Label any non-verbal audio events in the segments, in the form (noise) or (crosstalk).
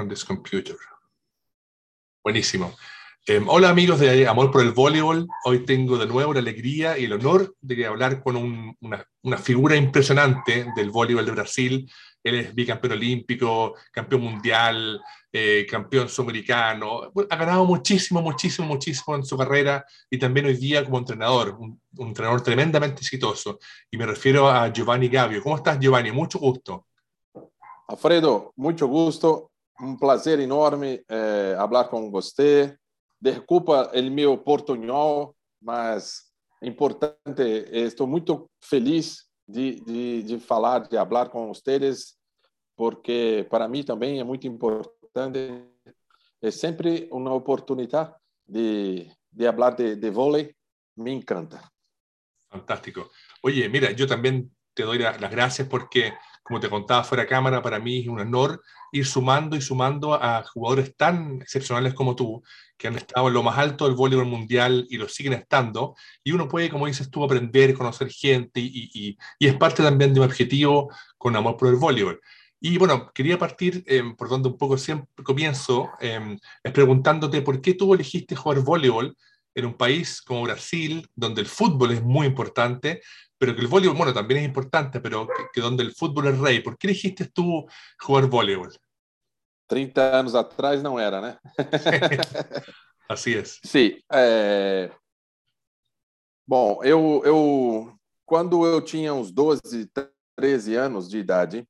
on this computer. Buenísimo. Eh, hola amigos de Amor por el Voleibol. Hoy tengo de nuevo la alegría y el honor de hablar con un, una, figura impresionante del voleibol de Brasil. Él es bicampeón olímpico, campeón mundial, eh, campeón sudamericano. Ha ganado muchísimo, muchísimo, muchísimo en su carrera y también hoy día como entrenador, un, un entrenador tremendamente exitoso. Y me refiero a Giovanni Gavio. ¿Cómo estás, Giovanni? Mucho gusto. Alfredo, mucho gusto. Um prazer enorme é, falar com você. Desculpa o meu portunhol, mas é importante. Estou muito feliz de, de, de falar, de falar com vocês, porque para mim também é muito importante. É sempre uma oportunidade de, de falar de, de vôlei. Me encanta. Fantástico. Oye, mira, yo también te doy las gracias porque como te contaba fuera cámara, para mí es un honor ir sumando y sumando a jugadores tan excepcionales como tú, que han estado en lo más alto del voleibol mundial y lo siguen estando, y uno puede, como dices tú, aprender, conocer gente, y, es parte también de un objetivo con amor por el voleibol. Y bueno, quería partir eh, por donde un poco siempre comienzo, eh, es preguntándote por qué tú elegiste jugar voleibol en un país como Brasil, donde el fútbol es muy importante, pero que el voleibol, bueno, también es importante, pero que, que, donde el fútbol es rey. ¿Por qué elegiste tú jugar voleibol? 30 anos atrás não era, né? assim é. Sim. É... Bom, eu, eu, quando eu tinha uns 12, 13 anos de idade,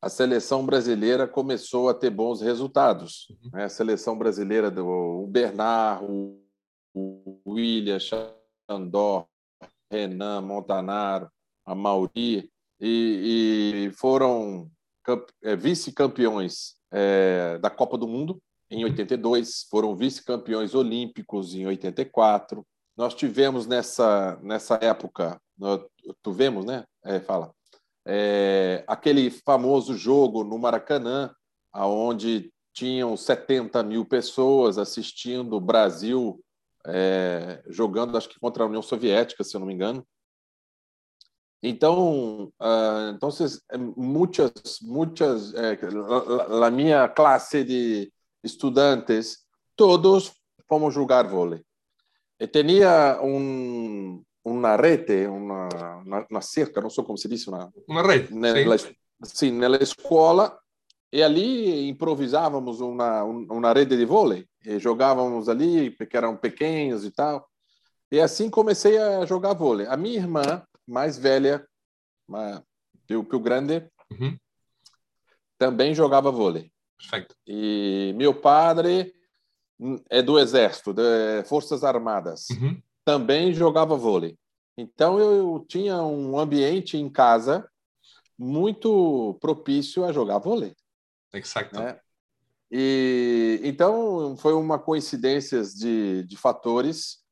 a seleção brasileira começou a ter bons resultados. Uhum. Né? A seleção brasileira do Bernard, o William, Xandó, Renan, Montanaro, a Mauri, e, e foram é, vice-campeões é, da Copa do Mundo em 82, foram vice-campeões olímpicos em 84. Nós tivemos nessa, nessa época, nós, tivemos, né? É, fala. É, aquele famoso jogo no Maracanã, aonde tinham 70 mil pessoas assistindo o Brasil é, jogando, acho que contra a União Soviética, se eu não me engano. Então, uh, então muitas, muitas, eh, minha classe de estudantes, todos fomos jogar vôlei. E tinha um, uma rede, uma, uma, uma, cerca, não sei como se diz, uma, uma rede, nella, sim. sim, na escola, e ali improvisávamos uma, uma rede de vôlei, e jogávamos ali, porque eram pequenos e tal. E assim comecei a jogar vôlei. A minha irmã, mais velha que o, que o grande, uhum. também jogava vôlei. Perfeito. E meu padre é do Exército, de Forças Armadas. Uhum. Também jogava vôlei. Então eu tinha um ambiente em casa muito propício a jogar vôlei. Exato. Né? E então foi uma coincidência de, de fatores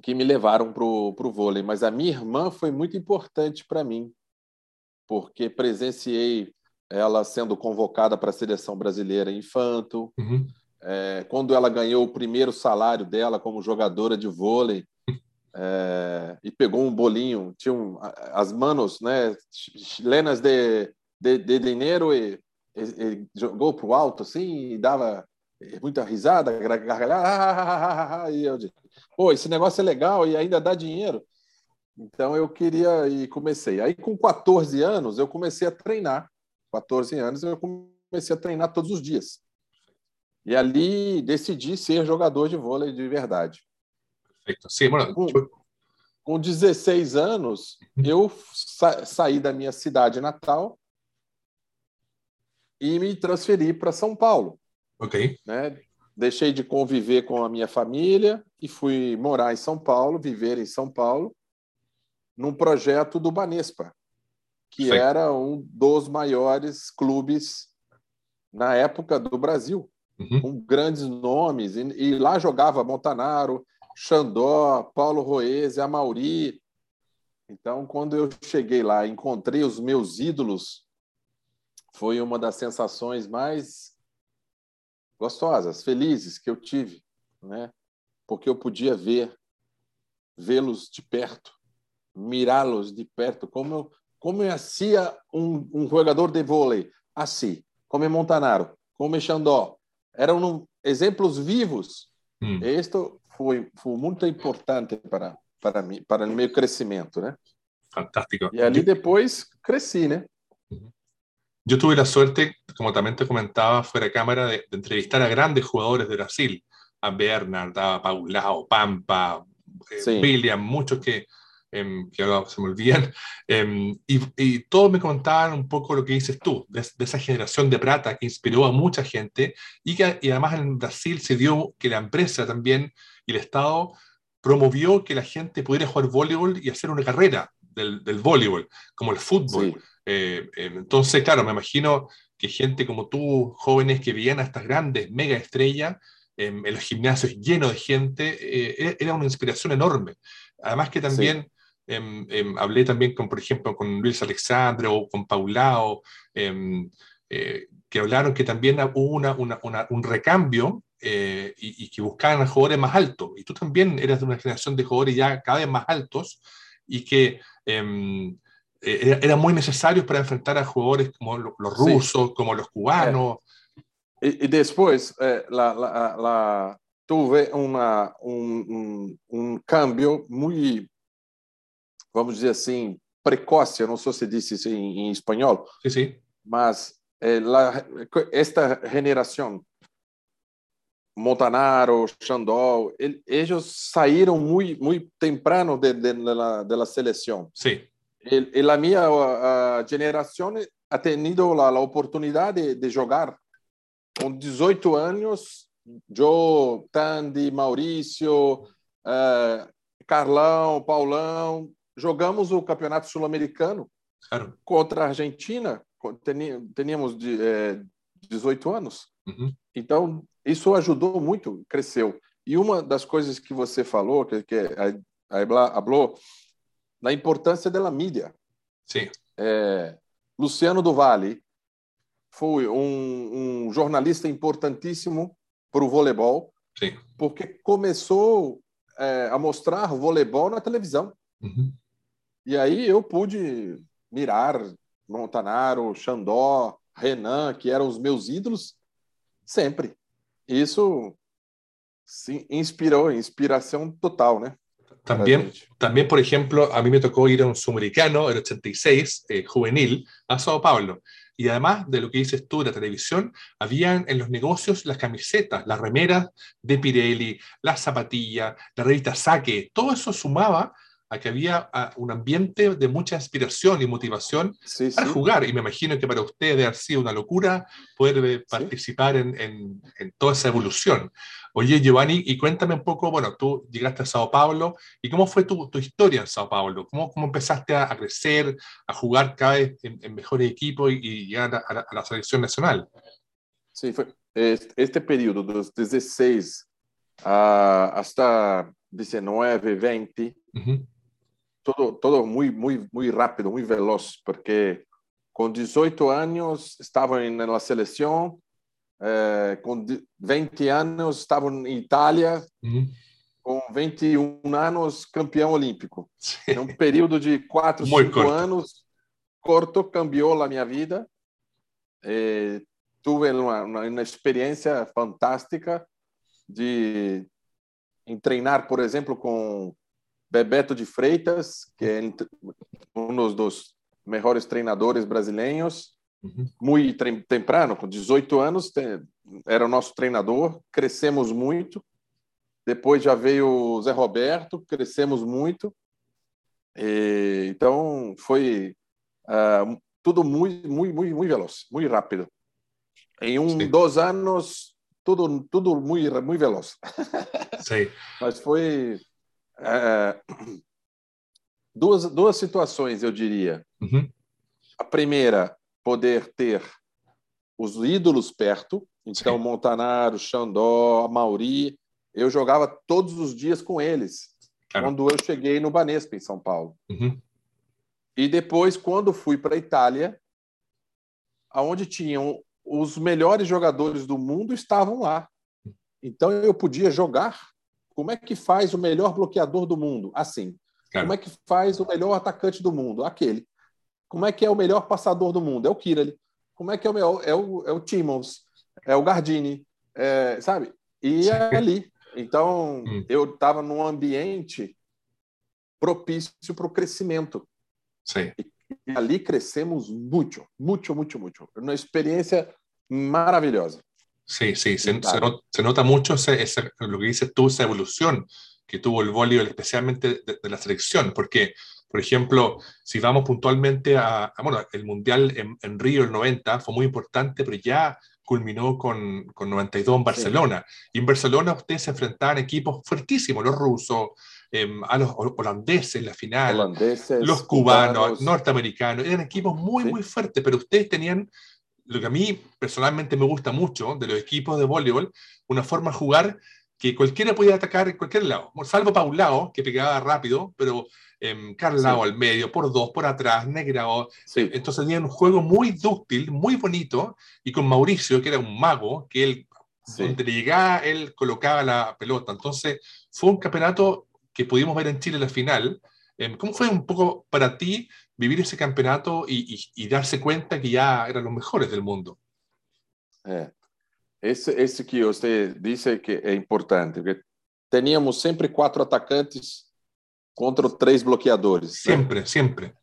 que me levaram para o vôlei. Mas a minha irmã foi muito importante para mim, porque presenciei ela sendo convocada para a seleção brasileira infanto. Uhum. É, quando ela ganhou o primeiro salário dela como jogadora de vôlei é, e pegou um bolinho, tinha um, as manos, né, chilenas de, de, de dinheiro e, e, e jogou para o alto assim e dava muita risada, gargalhada, e eu disse, pô, esse negócio é legal e ainda dá dinheiro. Então eu queria e comecei. Aí com 14 anos eu comecei a treinar. 14 anos eu comecei a treinar todos os dias. E ali decidi ser jogador de vôlei de verdade. Perfeito. Sim, mano. Com, com 16 anos, eu sa saí da minha cidade natal e me transferi para São Paulo. Ok. Né? Deixei de conviver com a minha família e fui morar em São Paulo, viver em São Paulo, num projeto do Banespa, que Sim. era um dos maiores clubes na época do Brasil, uhum. com grandes nomes. E, e, lá jogava Montanaro, Xandó, Paulo Roese, Amauri. Então, quando eu cheguei lá, encontrei os meus ídolos, foi uma das sensações mais gostosas, felizes que eu tive, né? Porque eu podia ver, vê-los de perto, mirá-los de perto, como eu, como eu hacía um, um jogador de vôlei assim, como Montanaro, como Xandó. Eram exemplos vivos. Hum. Isto foi, foi muito importante para, para mim, para o meu crescimento, né? Fantástico. E ali depois cresci, né? Yo tuve la suerte, como también te comentaba fuera de cámara, de, de entrevistar a grandes jugadores de Brasil, a Bernard, a Paulao, Pampa, eh, sí. William, muchos que, eh, que ahora se me olvidan, eh, y, y, todos me contaban un poco lo que dices tú, de, de, esa generación de plata que inspiró a mucha gente y que y además en Brasil se dio que la empresa también y el Estado promovió que la gente pudiera jugar voleibol y hacer una carrera del, del voleibol, como el fútbol. Sí. Eh, eh, entonces, claro, me imagino que gente como tú, jóvenes que veían a estas grandes mega estrellas en los gimnasios llenos de gente, eh, era una inspiración enorme. Además que también sí. Em, em, hablé también con, por ejemplo, con Luis Alexandre o con Paulao, em, eh, que hablaron que también hubo una, una, una, un recambio eh, y, y, que buscaban a jugadores más altos. Y tú también eras de una generación de jugadores ya cada vez más altos y que eh, eran muy necesarios para enfrentar a jugadores como los, los rusos, sí. como los cubanos. Y, y, después eh, la, la, la, tuve una, un, un, un cambio muy vamos dizer assim, precoce, não sei se disse isso em, em espanhol, sim, sim. mas eh, la, esta geração, Montanaro, Xandol, eles saíram muito muito temprano de, de, de, la, de la seleção. Sim. E, e a minha a, geração ha tenido a, a oportunidade de jogar com 18 anos, Joe, Tandy, Maurício, uh, Carlão, Paulão, jogamos o Campeonato Sul-Americano claro. contra a Argentina, teníamos de, é, 18 anos. Uhum. Então, isso ajudou muito, cresceu. E uma das coisas que você falou, que, que a, a falou, na importância da mídia. Sim. É, Luciano do Vale foi um, um jornalista importantíssimo para o voleibol, Sim. porque começou é, a mostrar voleibol na televisão. Uhum. E aí eu pude mirar Montanaro, Xandó, Renan, que eram os meus ídolos, sempre. Isso sim, inspirou, inspiração total, né? También, también, por ejemplo, a mí me tocó ir a un sudamericano, el 86, eh, juvenil, a Sao Paulo. Y además de lo que dices tú la televisión, habían en los negocios las camisetas, las remeras de Pirelli, las zapatillas, la revista Saque, todo eso sumaba a que había un ambiente de mucha inspiración y motivación sí, para sí. jugar. Y me imagino que para usted debe haber sido una locura poder eh, participar sí. en, en, en, toda esa evolución. Oye, Giovanni, y cuéntame un poco, bueno, tú llegaste a Sao Paulo, ¿y cómo fue tu, tu historia en Sao Paulo? ¿Cómo, cómo empezaste a, a crecer, a jugar cada vez en, en mejores equipos y, y llegar a, a, la selección nacional? Sí, fue este, este periodo, dos 16 uh, hasta 19, 20, uh -huh todo, todo muy, muy, muy rápido, muy veloz, porque con 18 años estaba en la selección, eh, con 20 años estaba en Italia, uhum. com 21 anos campeão olímpico. Um período de 4, Muito 5 curto. anos corto, cambiou a minha vida. E tive uma, uma, experiência fantástica de em treinar, por exemplo, com Bebeto de Freitas, que é um dos melhores treinadores brasileiros, Uhum. muito temprano, com 18 anos, era o nosso treinador, crescemos muito. Depois já veio o Zé Roberto, crescemos muito. E, então foi uh, tudo muito, muito, muito, muito veloz, muito rápido. Em um, Sim. dois anos, tudo, tudo muito, muito veloz. Sim. (laughs) Mas foi uh, duas, duas situações, eu diria. Uhum. A primeira, poder ter os ídolos perto. Então, Sim. Montanaro, Xandó, Mauri, eu jogava todos os dias com eles. Claro. Quando eu cheguei no Banespa, em São Paulo. Uhum. E depois, quando fui para a Itália, aonde tinham os melhores jogadores do mundo estavam lá. Então eu podia jogar. Como é que faz o melhor bloqueador do mundo? Assim. Claro. Como é que faz o melhor atacante do mundo? Aquele. Como é que é o melhor passador do mundo? É o Kirali. como é que é o meu? É o, é o Timmons, é o Gardini, é, sabe? E é ali. Então, hum. eu estava num ambiente propício para o crescimento. Sim. E, ali crescemos muito, muito, muito, muito. Uma experiência maravillosa. Sí, sí, se, se, nota, se nota, mucho ese, ese, lo que dices tú, esa evolución que tuvo el voleibol, especialmente de, de, la selección, porque, por ejemplo, si vamos puntualmente a, a bueno, el Mundial en, en, Río, el 90, fue muy importante, pero ya culminó con, con 92 en Barcelona. Sí. Y en Barcelona ustedes se enfrentaban equipos fuertísimos, los rusos, eh, a los holandeses en la final, holandeses, los cubanos, cubanos. norteamericanos, eran equipos muy, sí. muy fuertes, pero ustedes tenían lo que a mí personalmente me gusta mucho de los equipos de voleibol, una forma de jugar que cualquiera podía atacar en cualquier lado, salvo para un lado, que pegaba rápido, pero eh, Carlao sí. al medio, por dos, por atrás, Negrao. Sí. Entonces tenían un juego muy dúctil, muy bonito, y con Mauricio, que era un mago, que él, sí. donde llegaba, él colocaba la pelota. Entonces fue un campeonato que pudimos ver en Chile en la final. Eh, ¿Cómo fue un poco para ti vivir ese campeonato y, y, y, darse cuenta que ya eran los mejores del mundo. É. Esse, esse que você disse que é importante, porque teníamos sempre quatro atacantes contra três bloqueadores. Sempre, né? sempre.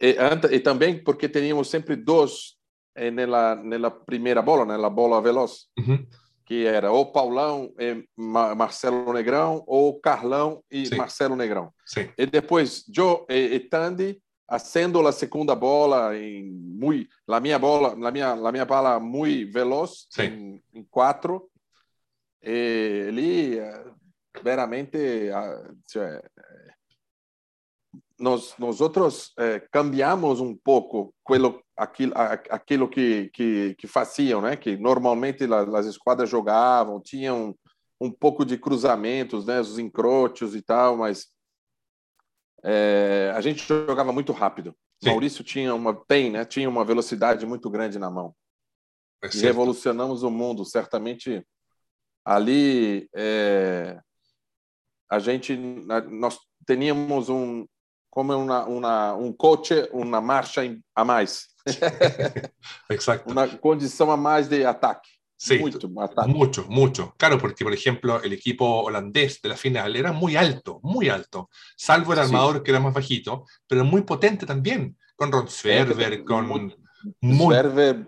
E, e, também porque teníamos sempre dois eh, nela, nela primeira bola, na bola veloz, uhum. que era ou Paulão e Marcelo Negrão, ou Carlão e Sim. Marcelo Negrão. Sim. E depois Joe e, e Tandy haciendo a segunda bola em muito a minha bola a minha a minha bola muito veloz em, em, quatro e ele veramente nós nós outros eh, cambiamos um pouco aquilo aquilo aquilo que que que faziam né que normalmente as esquadras jogavam tinham um pouco de cruzamentos né os encrochos e tal mas é, a gente jogava muito rápido. Sim. Maurício tinha uma tem, né? Tinha uma velocidade muito grande na mão. É e revolucionamos o mundo, certamente. Ali é, a gente nós teníamos um como uma, uma um coche, uma marcha a mais. (laughs) Uma condição a mais de ataque. Sí, mucho, mucho, mucho. Claro, porque por ejemplo el equipo holandés de la final era muy alto, muy alto, salvo el armador sí. que era más bajito, pero muy potente también, con Ron con... Muy, muy,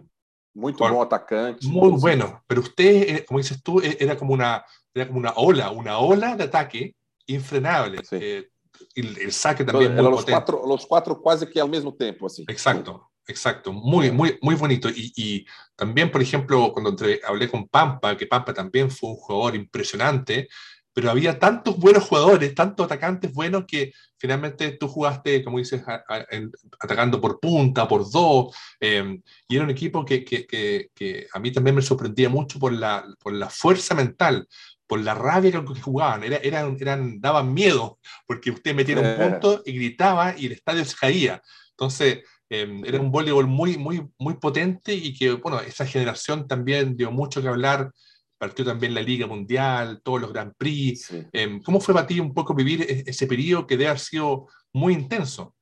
muy con, buen atacante. Muy bueno, pero usted, eh, como dices tú, e, era como una, era como una ola, una ola de ataque infrenable. Sí. Eh, el, el, saque también muy los potente. Cuatro, los cuatro casi que al mismo tiempo, así. Exacto. Exacto, muy, muy, muy bonito. Y, y también, por ejemplo, cuando entre, hablé con Pampa, que Pampa también fue un jugador impresionante, pero había tantos buenos jugadores, tantos atacantes buenos que finalmente tú jugaste, como dices, a, a, en, atacando por punta, por dos, eh, y era un equipo que, que, que, que, a mí también me sorprendía mucho por la, por la fuerza mental, por la rabia con que jugaban, era, eran, eran, daban miedo, porque usted metiera un punto y gritaba y el estadio se caía. Entonces, eh, era un voleibol muy, muy, muy potente y que, bueno, esa generación también dio mucho que hablar, partió también la Liga Mundial, todos los Grand Prix. Sí. Eh, ¿Cómo fue para ti un poco vivir ese periodo que debe haber sido muy intenso?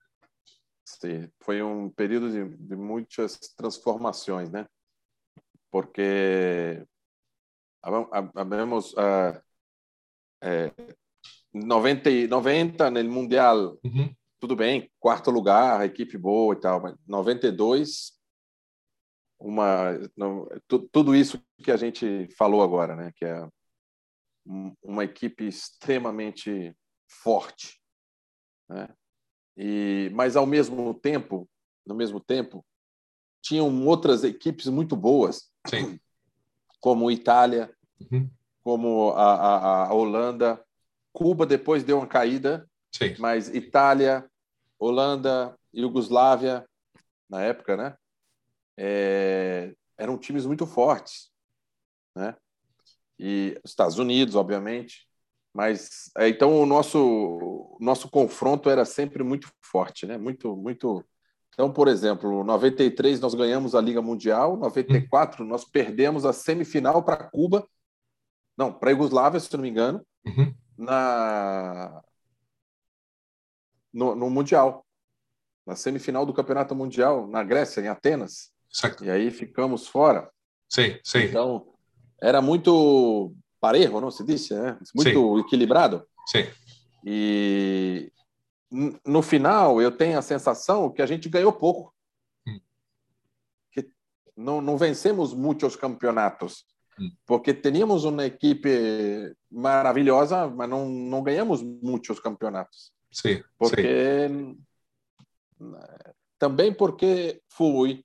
Sí, foi um período de, de muitas transformações, né? Porque havemos uh, eh, 90, 90 no Mundial, uhum tudo bem, quarto lugar, equipe boa e tal, mas 92, uma, não, tudo isso que a gente falou agora, né? Que é uma equipe extremamente forte, né? E, mas ao mesmo tempo, no mesmo tempo, tinham outras equipes muito boas, Sim. (clears throat) como Itália, uhum. como a, a, a Holanda, Cuba depois deu uma caída, Sim. Mas Itália, Holanda, Iugoslávia, na época, né? É, eram times muito fortes, né? E Estados Unidos, obviamente. Mas é, então o nosso nosso confronto era sempre muito forte, né? Muito muito então, por exemplo, 93 nós ganhamos a Liga Mundial, 94 nós perdemos a semifinal para Cuba, não, para a Iugoslávia, se não me engano, uhum. na no, no, Mundial, na semifinal do Campeonato Mundial, na Grécia, em Atenas. Exacto. E aí ficamos fora. Sim, sim. Então, era muito parejo, não se disse, né? Muito sim. equilibrado. Sim. E no final, eu tenho a sensação que a gente ganhou pouco. Hum. Que não, não vencemos muitos campeonatos. Hum. Porque teníamos uma equipe maravilhosa, mas não, não ganhamos muitos campeonatos. Sim. Porque sim. também porque foi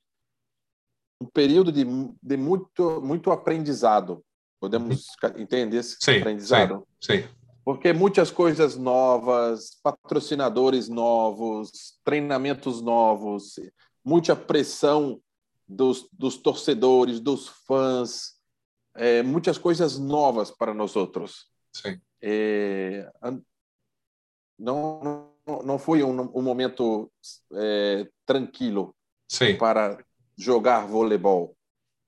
um período de, de muito muito aprendizado. Podemos uhum. entender esse sim, aprendizado? Sim, sim. Porque muitas coisas novas, patrocinadores novos, treinamentos novos, muita pressão dos, dos torcedores, dos fãs, é, muitas coisas novas para nós outros. Sim. É, não, não foi um, um momento é, tranquilo Sim. para jogar voleibol,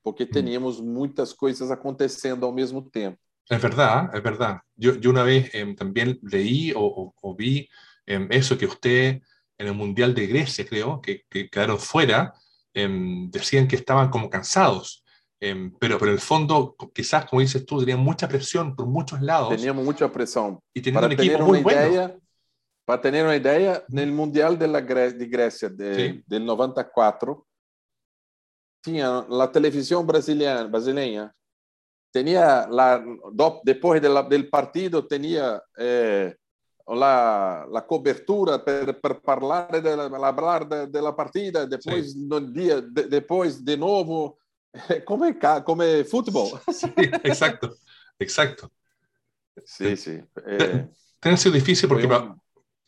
porque hum. teníamos muitas coisas acontecendo ao mesmo tempo. Es verdad, es verdad. Yo, yo una vez eh, también leí o, o, o vi eh, eso que usted en el Mundial de Grecia, creo, que, que quedaron fuera, eh, decían que estaban como cansados. pero, pero en el fondo, quizás, como dices tú, tenían mucha presión por muchos lados. Teníamos mucha presión. Y teniendo un equipo muy bueno. Idea, para ter uma ideia, no Mundial de, Gre de Grécia de, de 94, tinha a televisão brasileira, brasileira tinha lá, de partido, tinha eh, la, la cobertura per, per parlare della, parlar de, della partita, depois sì. no dia, de, depois de novo, (laughs) come. Sí, exacto, exacto. Sí, sí. Eh, Tiene sido difícil porque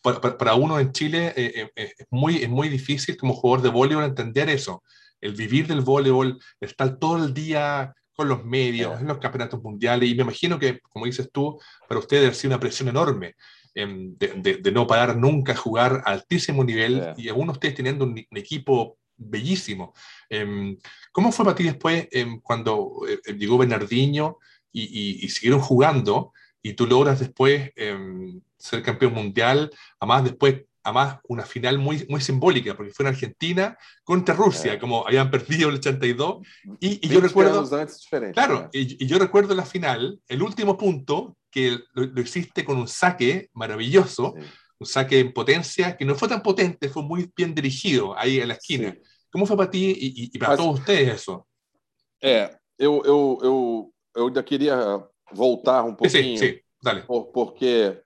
para, para, uno en Chile eh, eh, es, muy, es muy difícil como jugador de voleibol entender eso el vivir del voleibol, estar todo el día con los medios, en los campeonatos mundiales, y me imagino que, como dices tú, para ustedes ha sido una presión enorme eh, de, de, de, no parar nunca, jugar a altísimo nivel, yeah. y aún ustedes teniendo un, un equipo bellísimo. Eh, ¿Cómo fue para ti después eh, cuando llegó Bernardinho y, y, y, siguieron jugando y tú logras después ser campeón mundial, además después además una final muy, muy simbólica, porque fue en Argentina contra Rusia, eh. como habían perdido el 82. Y, y yo recuerdo. Claro, y, y, yo recuerdo la final, el último punto, que lo, lo hiciste con un saque maravilloso, sí. un saque en potencia, que no fue tan potente, fue muy bien dirigido ahí en la esquina. Sí. ¿Cómo fue para ti y, y para Mas, todos ustedes eso? É, eu, eu, eu, eu ainda queria voltar um pouquinho. Sim, sim, dale. Porque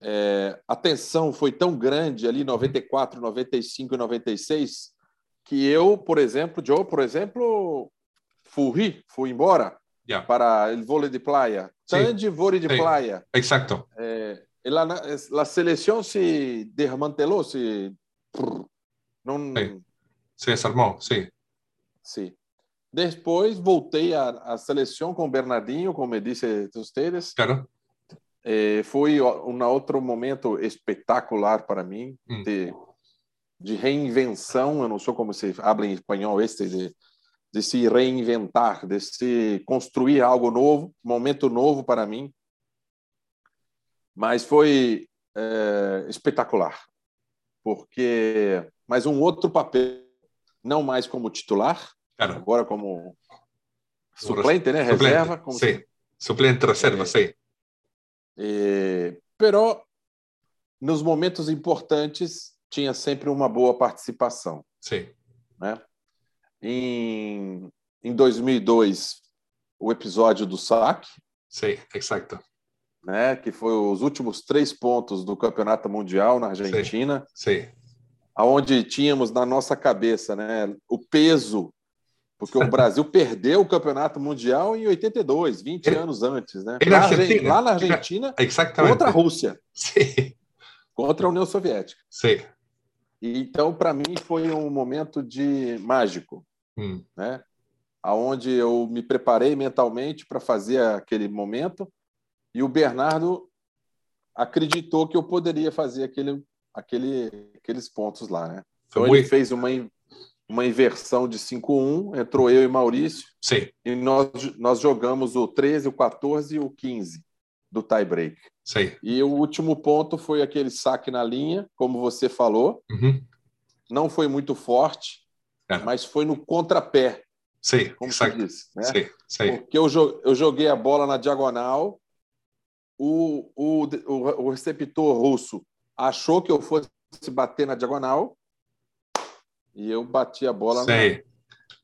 é, a tensão foi tão grande ali 94, 95 e 96 que eu, por exemplo, Joe, por exemplo, fui, fui embora yeah. para o vôlei de playa. Tandy vôlei de sí. playa. Exacto. É, la, la seleção se desmantelou, se não sí. se desarmou, sim. Sim. Depois voltei à, seleção com Bernardinho, como me disse vocês. Claro. É, foi um outro momento espetacular para mim hum. de, de, reinvenção. Eu não sei como se habla em espanhol este de, de se reinventar, de se construir algo novo, momento novo para mim. Mas foi é, espetacular, porque mais um outro papel, não mais como titular, claro. agora como suplente, né? Suplente. Reserva. Como sim. Se... Suplente reserva, é, sim. É, pero nos momentos importantes tinha sempre uma boa participação. Sim. Né? Em, em 2002, o episódio do saque. Sim, exato. Né? Que foi os últimos três pontos do Campeonato Mundial na Argentina. Sim. Sim. Onde tínhamos na nossa cabeça né, o peso porque o Brasil perdeu o campeonato mundial em 82, 20 é, anos antes, né? Lá, Argentina, lá na Argentina, Exatamente. contra a Rússia. Sim. Contra a União Soviética. Sim. Então, para mim, foi um momento de mágico, hum. né? Aonde eu me preparei mentalmente para fazer aquele momento e o Bernardo acreditou que eu poderia fazer aquele, aquele, aqueles pontos lá, né? Então, ele fez uma uma inversão de 5-1, entrou eu e Maurício. Sim. E nós, nós jogamos o 13, o 14 e o 15 do tie break. Sim. E o último ponto foi aquele saque na linha, como você falou. Uhum. Não foi muito forte, mas foi no contrapé. Sim, como exato. se diz. Né? Sim, sim. Porque eu, eu joguei a bola na diagonal, o, o, o receptor russo achou que eu fosse bater na diagonal e eu bati a bola na,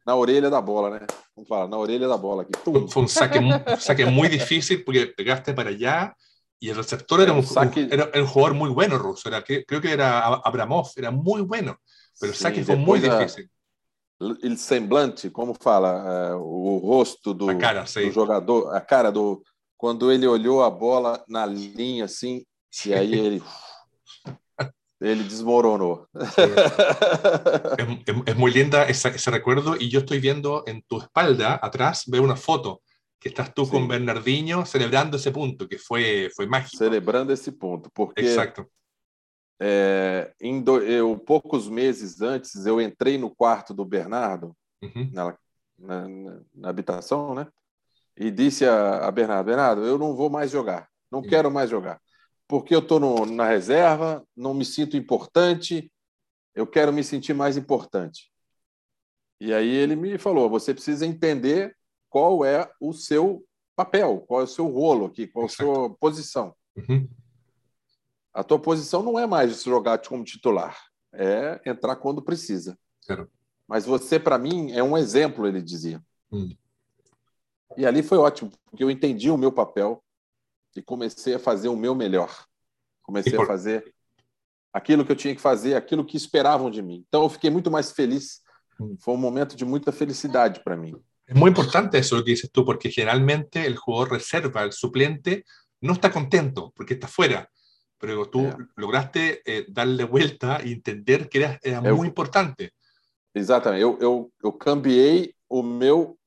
na, orelha da bola, né? Vamos falar, na orelha da bola aqui. Tum. Fue un saque, un (laughs) saque muy difícil porque pegaste para allá y el receptor era un, saque... era, era un jugador muy bueno ruso, era, creo que era Abramov, era muy bueno, pero el saque fue muy difícil. o semblante, como fala, uh, o rosto do, cara, do, jogador, a cara do. Quando ele olhou a bola na linha assim, e aí ele. (laughs) ele desmoronou. (laughs) Es, es, es muy linda esa, ese recuerdo y yo estoy viendo en tu espalda, atrás, veo una foto que estás tú sí. con Bernardinho celebrando esse ponto, que foi, foi mágico. Celebrando esse ponto, porque Exacto. É, em do, eu, poucos meses antes, eu entrei no quarto do Bernardo, uhum. na, na, na, habitação, né? E disse a, a, Bernardo: Bernardo, eu não vou mais jogar, não uhum. quero mais jogar, porque eu estou na reserva, não me sinto importante, eu quero me sentir mais importante. E aí ele me falou: você precisa entender qual é o seu papel, qual é o seu rolo aqui, qual é a sua posição. Uhum. A tua posição não é mais jogar como titular, é entrar quando precisa. Claro. Mas você, para mim, é um exemplo, ele dizia. Hum. E ali foi ótimo, porque eu entendi o meu papel e comecei a fazer o meu melhor. Comecei a fazer aquilo que eu tinha que fazer, aquilo que esperavam de mim. Então eu fiquei muito mais feliz. Hum. Foi um momento de muita felicidade para mim. É muito importante isso que dices tú, porque geralmente o jogador reserva, o suplente, não está contento porque está fora. pero tú yeah. lograste eh, darle vuelta e entender que era, era eu, muito importante. Exatamente. Eu, eu, eu cambiei o meu,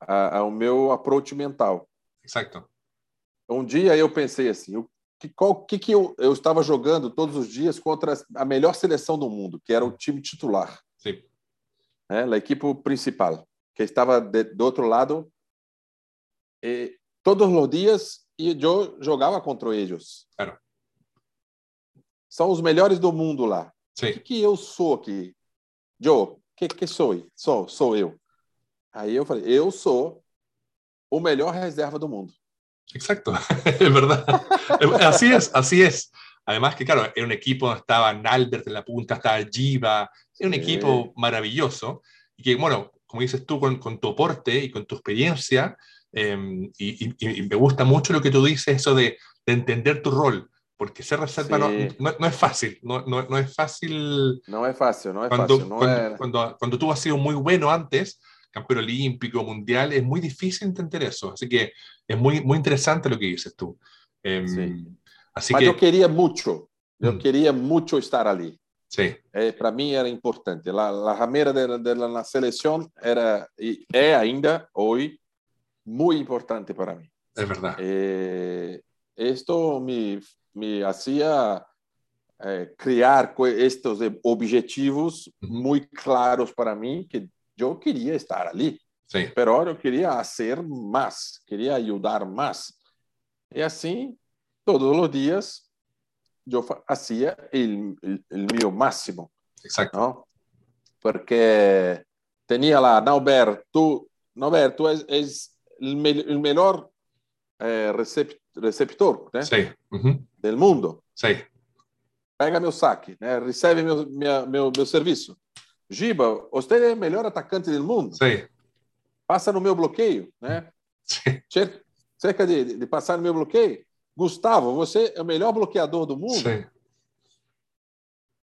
a, a, o meu approach mental. Exato. Um dia eu pensei assim, o que, qual, que, que eu, eu estava jogando todos os dias contra a melhor seleção do mundo, que era o time titular. Sim. É, a equipe principal, que estava de, do outro lado. E todos os dias e eu jogava contra eles. Claro são os melhores do mundo lá. Sim. O que, que eu sou aqui? Joe, que que sou? Sou, sou eu. Aí eu falei, eu sou o melhor reserva do mundo. Exacto, (laughs) es verdad. así es, así es. Además que, claro, era un equipo donde estaba Nalbert en la punta, estaba Giva, era un sí. equipo maravilloso. Y que, bueno, como dices tú, con, con tu aporte y con tu experiencia, eh, y, y, y, me gusta mucho lo que tú dices, eso de, de entender tu rol porque ser reserva sí. no, no, no, es fácil, no, no, es fácil. No es fácil, no es cuando, fácil. Cuando, es... cuando, cuando, tú has sido muy bueno antes, campeón olímpico, mundial, es muy difícil entender eso. Así que es muy, muy interesante lo que dices tú. Eh, sí. así Mas que... yo quería mucho, yo mm. quería mucho estar allí. Sí. Eh, para mí era importante. La, la ramera de, de la, la selección era, y es ainda hoy, muy importante para mí. Es verdad. Eh, esto me me hacía eh, criar estos objetivos muy claros para mí, que yo quería estar allí. Sí. Pero yo quería hacer más, quería ayudar más. Y así, todos los días, yo hacía el, el, el mío máximo. Exacto. ¿no? Porque tenía la Naubert, tú, Naubert, tú es, es el, me, el mejor eh, recept, receptor? Sí. Uhum. del mundo. Sim. Pega meu saque, né? recebe meu, minha, meu, meu serviço. Giba, você é o melhor atacante do mundo. Sim. Passa no meu bloqueio, né? Sim. Cerca de, de passar no meu bloqueio. Gustavo, você é o melhor bloqueador do mundo. Sim.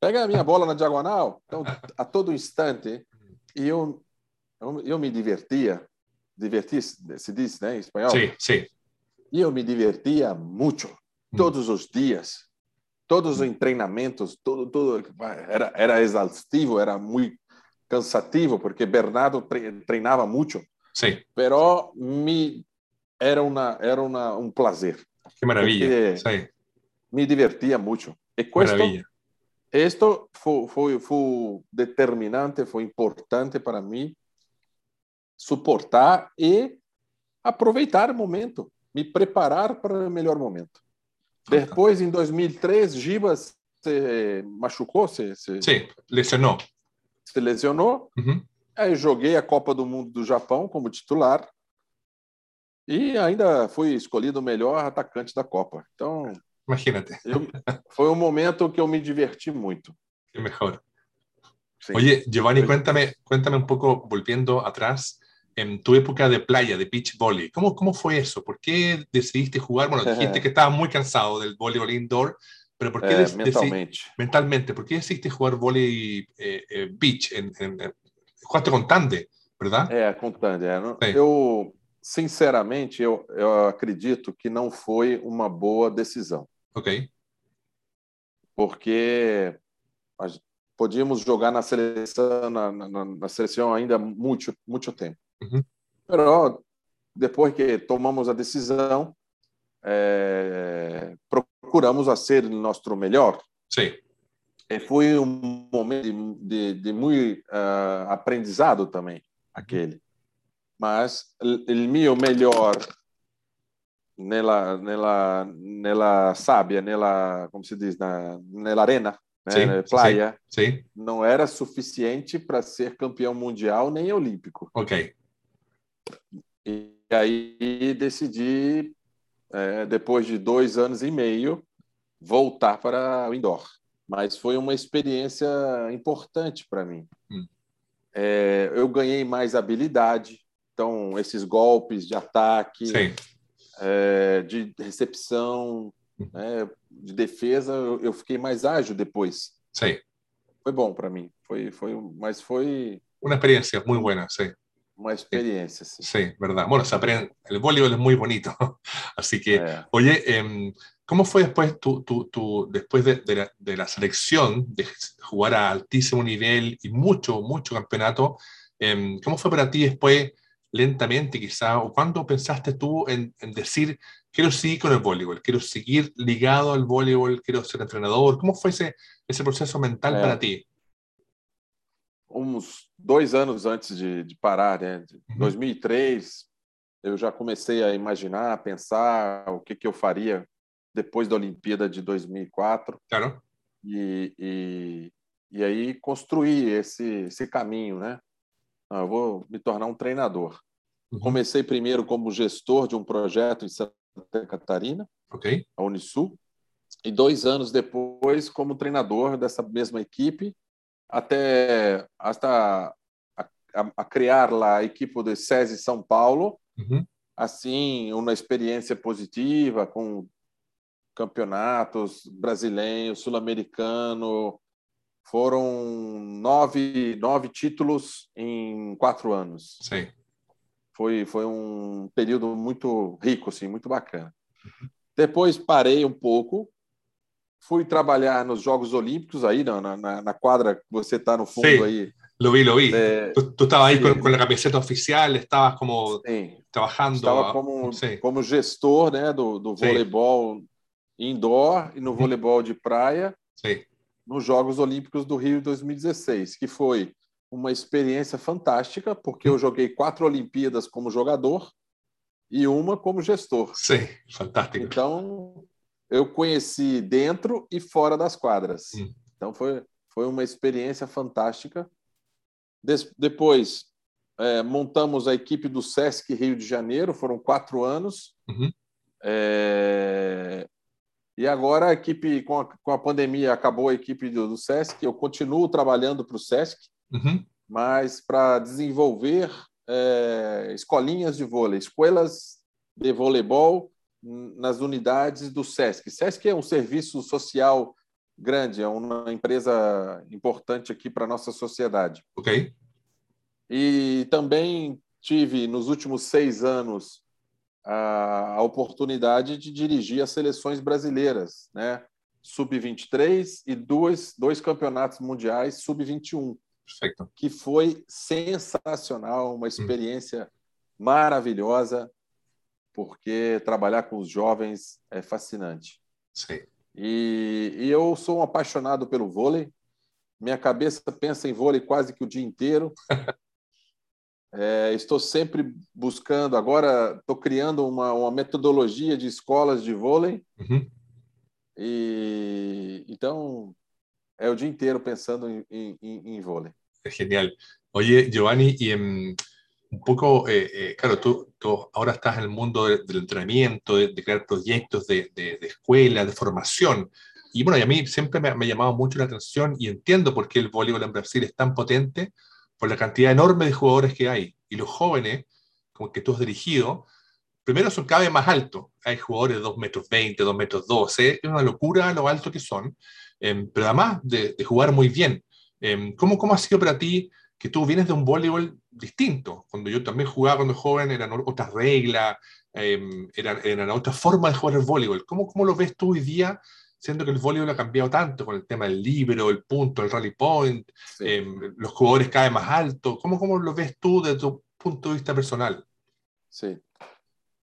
Pega a minha bola na diagonal. Então, a todo instante, e eu, eu, eu me divertia. Divertir, se diz, né, em espanhol? Sim, sim. E eu me divertia muito todos os dias, todos os treinamentos, tudo, tudo era, era exaustivo, era muito cansativo, porque Bernardo treinava muito. Sim. Pero me era uma era uma, um prazer. Que maravilha. Sim. Me divertia muito. E questo, maravilha. Isto foi, foi, foi determinante, foi importante para mim suportar e aproveitar o momento, me preparar para o melhor momento. Depois, em 2003, Gibas se machucou? Se, se... Sim, lesionou. se lesionou. Uhum. Aí joguei a Copa do Mundo do Japão como titular e ainda fui escolhido o melhor atacante da Copa. Então, imagínate. Eu, foi um momento que eu me diverti muito. Que melhor. Sí. Oye, Giovanni, cuéntame, cuéntame un poco, volviendo atrás, en tu época de playa, de beach volley, ¿cómo, cómo fue eso? ¿Por qué decidiste jugar? Bueno, (laughs) dijiste que estabas muy cansado del voleibol indoor, pero ¿por qué é, mentalmente. mentalmente, ¿por qué decidiste jugar volley eh, eh, beach? En, en, jugaste con Tande, ¿verdad? É, com Tande. É. Eu, sinceramente, eu, eu acredito que não foi uma boa decisão. Ok. Porque podíamos jogar na seleção, na, na, na seleção ainda muito, muito tempo. Uhum. Pero depois que tomamos a decisão, é, procuramos a ser nosso melhor. Sim. E foi um momento de, de, muito uh, aprendizado também, aquele. Mas o meu melhor nela, nela, nela sábia, nela, como se diz, na, nela arena, né, sim, playa, sim, sim. não era suficiente para ser campeão mundial nem olímpico. Ok. E aí decidi, é, depois de dois anos e meio, voltar para o indoor. Mas foi uma experiência importante para mim. Hum. É, eu ganhei mais habilidade, então esses golpes de ataque, é, de recepção, hum. né, de defesa, eu fiquei mais ágil depois. Sim. Foi bom para mim. Foi, foi, mas foi uma experiência muito boa, sim. Uma experiencia, sí. Sí, verdad. Bueno, se aprende, el voleibol es muy bonito. (laughs) Así que, eh. oye, eh, ¿cómo fue después, tu, tu, tu después de, de, la, de, la, selección, de jugar a altísimo nivel y mucho, mucho campeonato? Eh, ¿Cómo fue para ti después, lentamente quizá, o cuándo pensaste tú en, en, decir, quiero seguir con el voleibol, quiero seguir ligado al voleibol, quiero ser entrenador? ¿Cómo fue ese, ese proceso mental para ti? Uns dois anos antes de, de parar, né? De uhum. 2003, eu já comecei a imaginar, a pensar o que, que eu faria depois da Olimpíada de 2004. Claro. E, e, e aí construir esse, esse caminho, né? Ah, eu vou me tornar um treinador. Uhum. Comecei primeiro como gestor de um projeto em Santa Catarina, okay. a Unisul, e dois anos depois como treinador dessa mesma equipe até hasta a, a, criar lá a equipe do SESI São Paulo, uhum. assim, uma experiência positiva com campeonatos brasileiros, sul-americano, foram nove, nove títulos em quatro anos. Sim. Foi, foi um período muito rico, assim, muito bacana. Uhum. Depois parei um pouco, fui trabalhar nos Jogos Olímpicos aí na, na, na quadra que você está no fundo sí, aí. Lo vi, lo vi. É, tú, tú estabas ahí con, con, la camiseta oficial, estabas como sim. trabajando. Estava como, sí. como gestor né, do, do voleibol indoor e no voleibol de praia sim. nos Jogos Olímpicos do Rio 2016, que foi uma experiência fantástica, porque eu joguei quatro Olimpíadas como jogador e uma como gestor. Sim, fantástico. Então, eu conheci dentro e fora das quadras. Hum. Então foi, foi uma experiência fantástica. Des, depois é, montamos a equipe do Sesc Rio de Janeiro, foram quatro anos. Uhum. É, e agora a equipe, com a, com a pandemia, acabou a equipe do, do Sesc. Eu continuo trabalhando para o Sesc, uhum. mas para desenvolver é, escolinhas de vôlei, escolas de voleibol nas unidades do SESC. SESC é um serviço social grande, é uma empresa importante aqui para a nossa sociedade. Ok. E também tive, nos últimos seis anos, a, a oportunidade de dirigir as seleções brasileiras, né? Sub-23 e dois, dois campeonatos mundiais sub-21. Perfeito. Que foi sensacional, uma hum. experiência hum. maravilhosa porque trabalhar com os jovens é fascinante. Sim. E, e, eu sou um apaixonado pelo vôlei. Minha cabeça pensa em vôlei quase que o dia inteiro. (laughs) é, estou sempre buscando. Agora estou criando uma, uma, metodologia de escolas de vôlei. Uhum. E então é o dia inteiro pensando em, em, em vôlei. Es genial. Oye, Giovanni, y en, un poco, eh, eh, claro, tú, tú, ahora estás en el mundo de, del entrenamiento, de, crear proyectos de, de, de, escuela, de formación. Y bueno, a mí siempre me, me, ha llamado mucho la atención y entiendo por qué el voleibol en Brasil es tan potente, por la cantidad enorme de jugadores que hay. Y los jóvenes, como que tú has dirigido, primero son cada vez más altos. Hay jugadores de 2 metros 20, 2 metros 12. Es una locura lo alto que son. Eh, pero además de, de, jugar muy bien. Eh, ¿cómo, ¿Cómo ha sido para ti que tú vienes de un voleibol distinto? Cuando yo también jugaba cuando joven eran otras reglas, eh, eran, eran otras formas de jugar el voleibol. ¿Cómo, ¿Cómo lo ves tú hoy día? siendo que el voleibol ha cambiado tanto con el tema del libro, el punto, el rally point, sí. eh, los jugadores cada vez más altos. ¿Cómo, ¿Cómo lo ves tú desde tu punto de vista personal? Sim.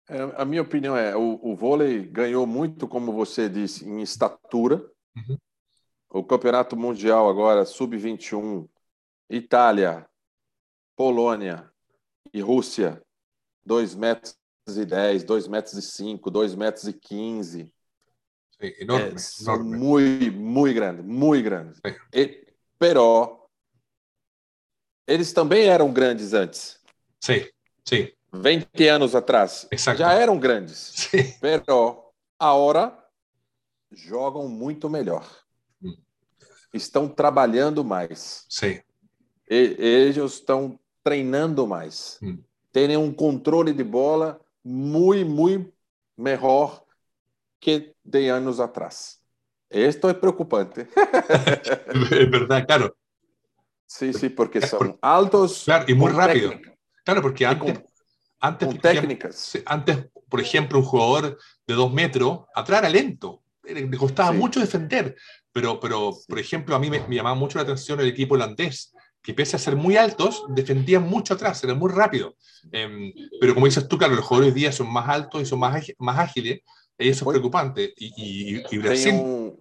É, a minha opinião é, o, o vôlei ganhou muito, como você disse, em estatura. Uhum. O campeonato mundial agora, sub-21, Itália, Polônia e Rússia, 2 metros e 10, 2 metros e 5, 2 metros e 15. Sí, enorme, enorme. Muy, muy grande, muy grande. Sí. E, pero eles também eram grandes antes. Sim, sim. 20 anos atrás. Exacto. Já eram grandes. Sim. Pero agora jogam muito melhor. Hum. Estão trabalhando mais. Sim. E, eles estão treinando mais. Hum. Têm um controle de bola muito, muito melhor que de anos atrás. Esto es preocupante. (laughs) es verdad, claro. Sí, sí, porque son altos. Claro, y muy rápido. Técnica. Claro, porque antes. Con, antes con técnicas. Ejemplo, antes, por ejemplo, un jugador de dos metros, atrás era lento. Le costaba sí. mucho defender. Pero, pero sí. por ejemplo, a mí me, me, llamaba mucho la atención el equipo holandés, que pese a ser muy altos, defendían mucho atrás, eran muy rápidos. Eh, pero como dices tú, claro, los jugadores hoy día son más altos y son más, más ágiles, e isso é preocupante. E, e, e Brasil... Tem um,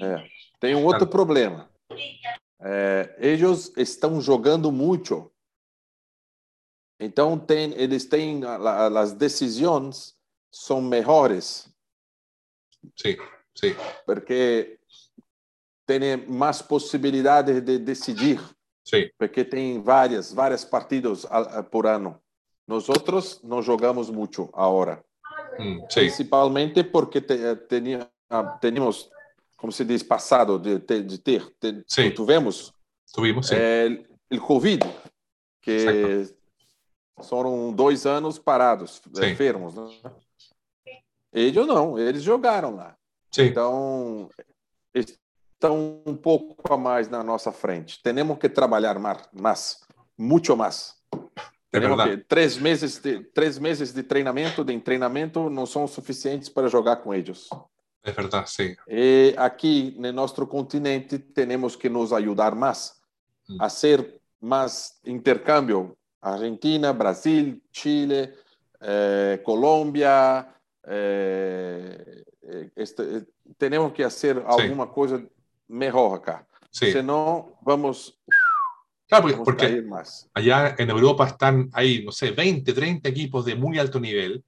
é, tem um outro problema. É, eles estão jogando muito. Então, tem, eles têm... As decisões são melhores. Sim, sim. Porque tem mais possibilidades de decidir. Sim. Porque tem várias, várias partidas por ano. Nós outros não jogamos muito agora. Mm, sí. Principalmente porque te, tenía, teníamos, como se diz, passado de, de ter. De, sí. Tuvimos. Tuvimos, sí. É, o Covid, que foram dois anos parados, Sim. enfermos. Né? Eles não, eles jogaram lá. Sim. Então, estão um pouco a mais na nossa frente. Temos que trabalhar mais, muito mais. É que, três meses de três meses de treinamento, de treinamento não são suficientes para jogar com eles. É verdade, sim. E aqui no nosso continente temos que nos ajudar mais Hum. a ser mais intercâmbio. Argentina, Brasil, Chile, eh, Colômbia. eh, este, temos que fazer alguma coisa melhor acá. Sí. Senão, vamos, Claro, porque, vamos porque cair mais. allá en Europa están, hay, no sé, 20, 30 equipos de muy alto nivel,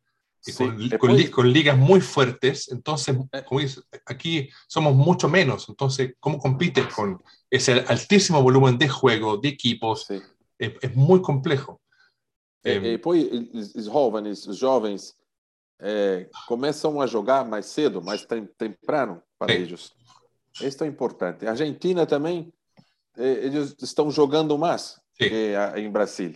y Sí, con, después- con li- con ligas muy fuertes, entonces, Eh. como dices, aquí somos mucho menos, entonces, ¿cómo compites con ese altísimo volumen de juego, de equipos? Es, es muy complejo. E, Em, e poi os os jovens, os jovens eh, começam a jogar mais cedo, mais tem, temprano para eles. Isso é importante. A Argentina também, eh, eles estão jogando mais Sim. a, em Brasil,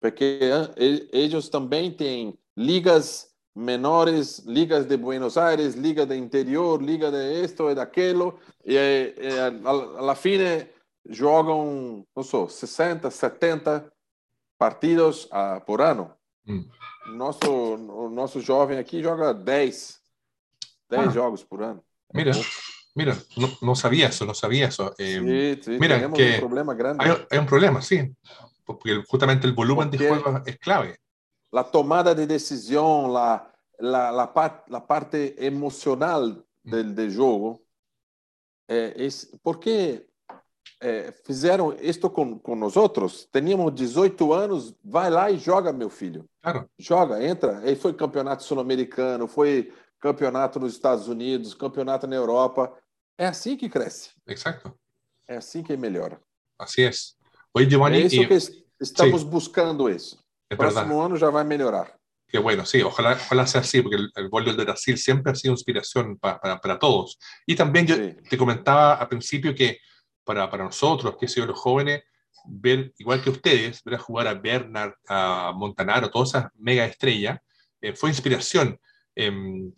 porque ah, eles também têm ligas menores, ligas de Buenos Aires, liga de interior, liga de esto e daquilo, e, e alla fine jogam, não sei, 60, 70 partidos ah, por ano. Hum. Nosso, o nosso jovem aqui joga 10, 10 Ah. jogos por ano. É Mira, pouco. Mira, no, no sabía eso, no sabía eso. Eh, Sí, sí, mira, que un problema grande. hay, hay un problema, sí, porque justamente el volumen de Porque- juego es clave. La tomada de decisión, la, la, la, par- la parte emocional del, del jogo, eh, es porque eh, fizeram isto com, com nós outros. Teníamos 18 anos, vai lá e joga, meu filho. Claro, Joga, entra. Aí foi campeonato sul-americano, foi campeonato nos Estados Unidos, campeonato na Europa. É assim que cresce. exacto. É assim que melhora. Así es. Oye, Giovanni. É isso que estamos sí. buscando isso. É Próximo ano já vai melhorar. Qué bueno, sí, ojalá, ojalá sea así, porque el, el voleibol de Brasil siempre ha sido inspiración para, para, para todos. Y también yo Sí. te comentaba al principio que para, para nosotros, que son los jóvenes, ver, igual que ustedes, ver a jugar a Bernard, a Montanaro, todas esas mega estrellas, eh, fue inspiración. Em,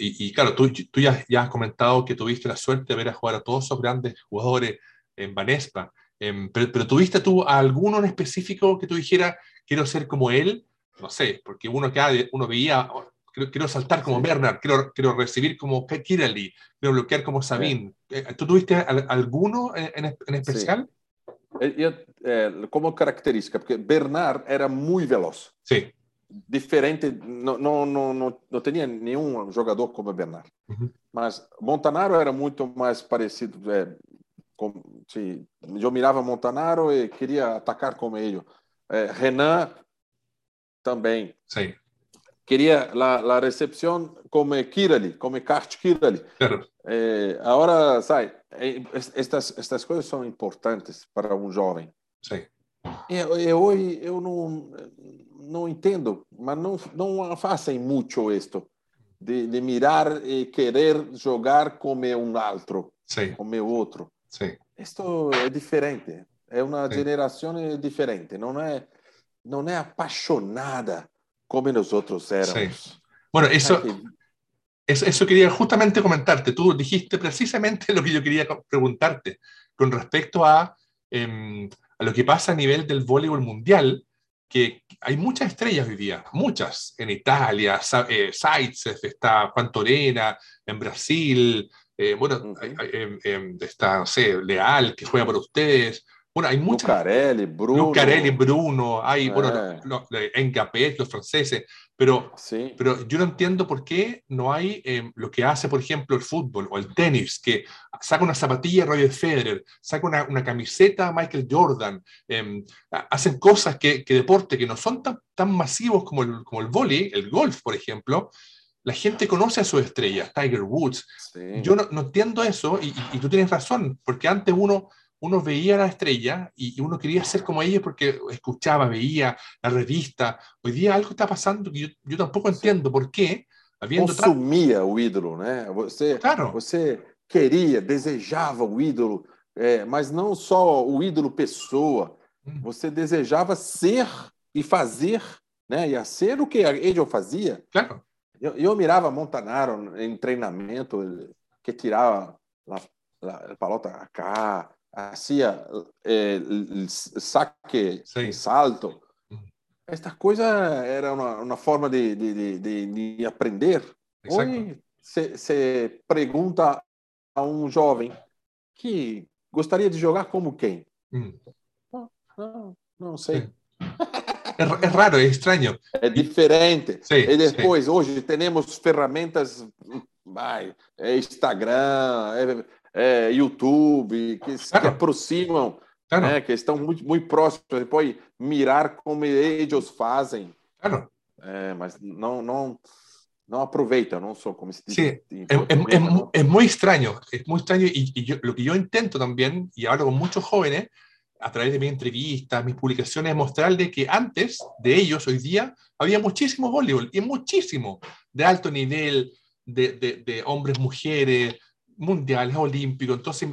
y, y claro, tú, tú ya, ya has comentado que tuviste la suerte de ver a jugar a todos esos grandes jugadores en Banespa, Em, pero, pero ¿tuviste tú a alguno en específico que tú dijeras, quiero ser como él? No sé, porque uno, acá, uno veía, oh, quiero, quiero saltar como Sí. Bernard, quiero, quiero recibir como Kirali, quiero bloquear como Sabine. Eh, ¿Tú tuviste al- alguno en, en- especial? E- e, é, como característica, porque Bernard era muito veloz. Sí. Diferente, não, não, não, não, tinha nenhum jogador como Bernard. Uhum. Mas Montanaro era muito mais parecido. É, com, se, eu mirava Montanaro e queria atacar como ele. É, Renan também. Sí, Queria a, recepção como Kirali, como Kart Kirali. claro. É, agora, sai, é, estas, estas coisas são importantes para um jovem. Sí, E, e hoje eu não, no entiendo, mas no, no hacen mucho esto de, de mirar y querer jugar como un otro, sí. como otro. Sí. Esto es diferente, es una sí. generación eh, diferente, no es, no es apasionada como nosotros éramos. Bueno, eso, eso, eso, quería justamente comentarte. Tú dijiste precisamente (laughs) lo que yo quería preguntarte con respecto a, eh, a lo que pasa a nivel del voleibol mundial que hay muchas estrellas hoy día, muchas, en Italia, eh, Zaitsev, está Juan Torena, en Brasil, eh, bueno, hay- hay, em, em, está, no sé, Leal, que juega para ustedes. Bueno, hay muchas Lucarelli, Bruno. Lucarelli, Bruno, hay, bueno, Eh. lo- lo- Engapé, los franceses, pero Sim. pero yo no entiendo por qué no hay eh, lo que hace, por ejemplo, el fútbol o el tenis, que saca una zapatilla Roger Federer, saca una, una camiseta Michael Jordan, eh, ha- hacen cosas que, que deporte que no son tan, tan masivos como el, como el vóley, el golf, por ejemplo, la gente conoce a sus estrellas, Tiger Woods. Sim. Yo no, no entiendo eso y, y- y tú tienes razón, porque antes uno, uno veía a la estrella y, uno quería ser como ellos porque escuchaba, veía la revista. Hoy día algo está pasando que yo, yo tampoco entiendo por qué, habiendo consumia o ídolo, né? Você, Claro, você queria, desejava o ídolo, é, mas não só o ídolo pessoa. Hum. Você desejava ser e fazer, né? E a ser o que ele fazia. claro, Eu, eu mirava Montanaro em treinamento, que tirava a, a pelota acá, fazia é, el saque, Sim. em salto. Esta coisa era uma, uma forma de, de, de, de, de aprender. exacto. Hoje você pergunta a um jovem que gostaria de jogar como quem? Mm. Não, não sei. Sí. Es, es raro, es extraño. É diferente. Sí, e depois, hoje, temos ferramentas, vai, é Instagram, é, YouTube, que se Claro. aproximam, Claro, né, que estão muito, muito próximos. Você pode mirar como eles fazem, claro. é, mas não, não, não aproveita, não só como se diz. Sí, Es, muy extraño, es muy extraño y, y yo- lo que yo intento también, y hablo con muchos jóvenes, a través de mis entrevistas, mis publicaciones, es mostrarles que antes de ellos, hoy día, había muchísimo voleibol, y muchísimo, de alto nivel, de, de- de hombres, mujeres, mundiales, olímpicos. Entonces,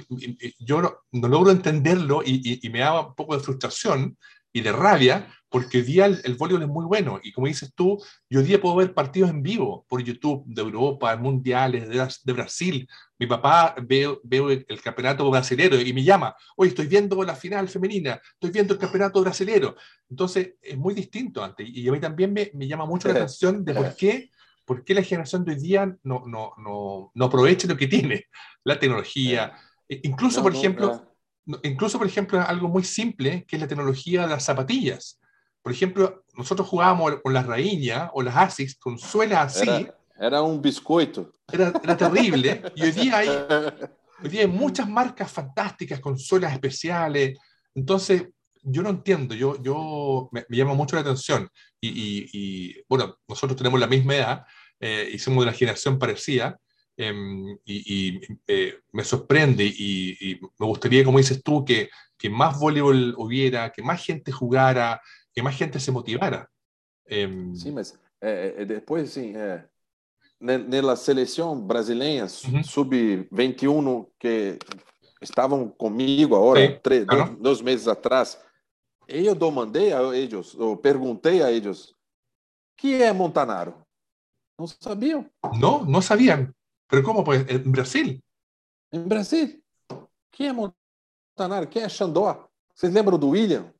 yo no, no logro entenderlo y, y- y me da un poco de frustración y de rabia, porque hoy día el, el voleibol es muy bueno. Y como dices tú, yo hoy día puedo ver partidos en vivo por YouTube de Europa, mundiales, de, de Brasil. Mi papá veo, veo el, el campeonato brasilero y me llama, hoy estoy viendo la final femenina, estoy viendo el campeonato brasilero. Entonces es muy distinto antes. Y a mí también me, me llama mucho la atención de por qué, por qué la generación de hoy día no, no, no, no aprovecha lo que tiene, la tecnología. E- Incluso, por ejemplo, incluso, por ejemplo, algo muy simple, que es la tecnología de las zapatillas. Por ejemplo, nosotros jugábamos con las raíñas o las ASICS con suelas así, Era, era um biscoito. era, era terrible, y hoy día, hay, (laughs) hoy día hay muchas marcas fantásticas con suelas especiales. Entonces, yo no entiendo, yo, yo me, me llama mucho la atención. Y, y- y, bueno, nosotros tenemos la misma edad eh, de una generación parecida, eh, y, y eh, me sorprende y, y, me gustaría, como dices tú, que, que, más voleibol hubiera, que más gente jugara, que más gente se motivara. Em, sí, mas, eh, eh, después sí, en la selección brasileña uh -huh. sub-21 e um, que estaban conmigo ahora, sí, tres, claro. dos, dos, meses atrás, yo demandé a ellos, o pregunté a ellos, ¿qué es Montanaro? Não sabiam. Não, não sabiam. Mas como? Pues, em Brasil? Em Brasil. Quem é Montanaro? Quem é Xandó? Vocês lembram do William?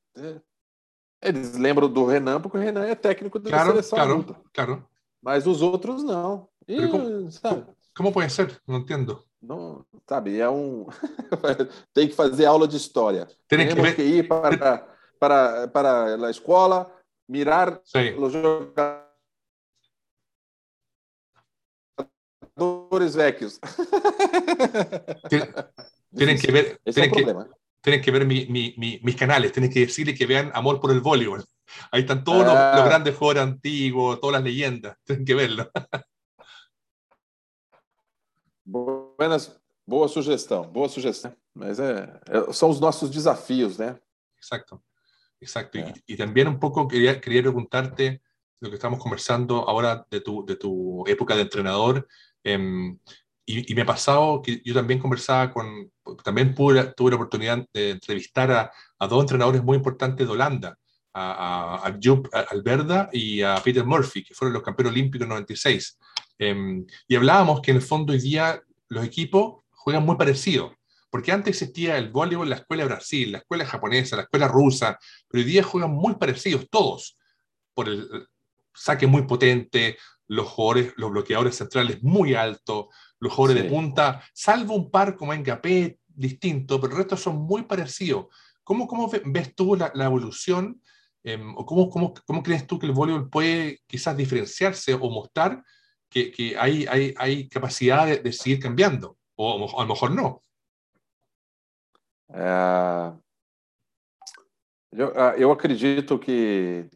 Eles lembram do Renan, porque o Renan é técnico da claro, seleção claro, adulta. Claro. Mas os outros não. E, como, sabe? como pode ser? Não entendo. Não, sabe, é um. (laughs) Tem que fazer aula de história. Tem que, que ir para, para, para a escola, mirar Sim. os jogadores velhos. (laughs) Tienen que ver. Tienen que, tienen que ver mi, mi, mi, mis canales, tienen que decirle que vean Amor por el Voleibol. Ahí están todos ah. los, los, grandes jugadores antiguos, todas las leyendas, (laughs) tienen que verlo. Buenas, boa sugestão, boa sugestão. Mas é, são os nossos desafios, né? Exacto, exacto. É. Y, y, también un poco quería, quería preguntarte lo que estamos conversando ahora de tu, de tu época de entrenador. Eh, y, y, me ha pasado que yo también conversaba con, también pude, tuve la oportunidad de entrevistar a, a dos entrenadores muy importantes de Holanda, a, a, a Jupp Alberda y a Peter Murphy, que fueron los campeones olímpicos en 96. Eh, y hablábamos que en el fondo hoy día los equipos juegan muy parecido, porque antes existía el voleibol la escuela de Brasil, la escuela japonesa, la escuela rusa, pero hoy día juegan muy parecidos todos, por el saque muy potente, los jugadores, los bloqueadores centrales muy altos, los jugadores sí. de punta, salvo un par como Engapé, distinto, pero el resto son muy parecidos. ¿Cómo, cómo ves tú la, la evolución eh, o cómo, cómo, cómo, crees tú que el voleibol puede quizás diferenciarse o mostrar que, que hay, hay, hay, capacidad de, de, seguir cambiando? O, o, a lo mejor no. É, eu, eu acredito que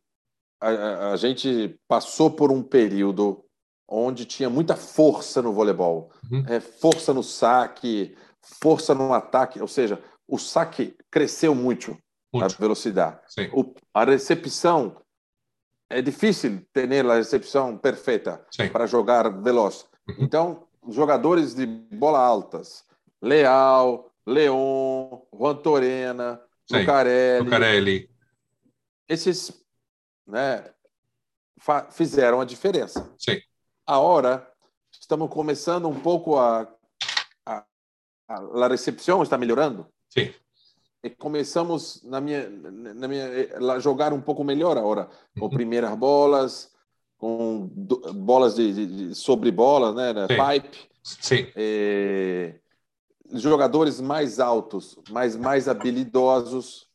a, a gente passou por um período onde tinha muita força no voleibol, uhum. é, força no saque, força no ataque, ou seja, o saque cresceu muito, muito. a velocidade. O, a recepção é difícil ter a recepção perfeita Sim. para jogar veloz. Uhum. Então, jogadores de bola altas, Leal, Leon, Juan Torena, Lucarelli, Lucarelli, esses né, fizeram a diferença. Sim hora estamos começando um pouco a, a, a, a recepção está melhorando. Sim. E começamos na minha, na minha a jogar um pouco melhor agora, com uhum. primeiras bolas, com do, bolas de, de, de, sobre bolas, né, né pipe. Sim. E, jogadores mais altos, mais mais habilidosos.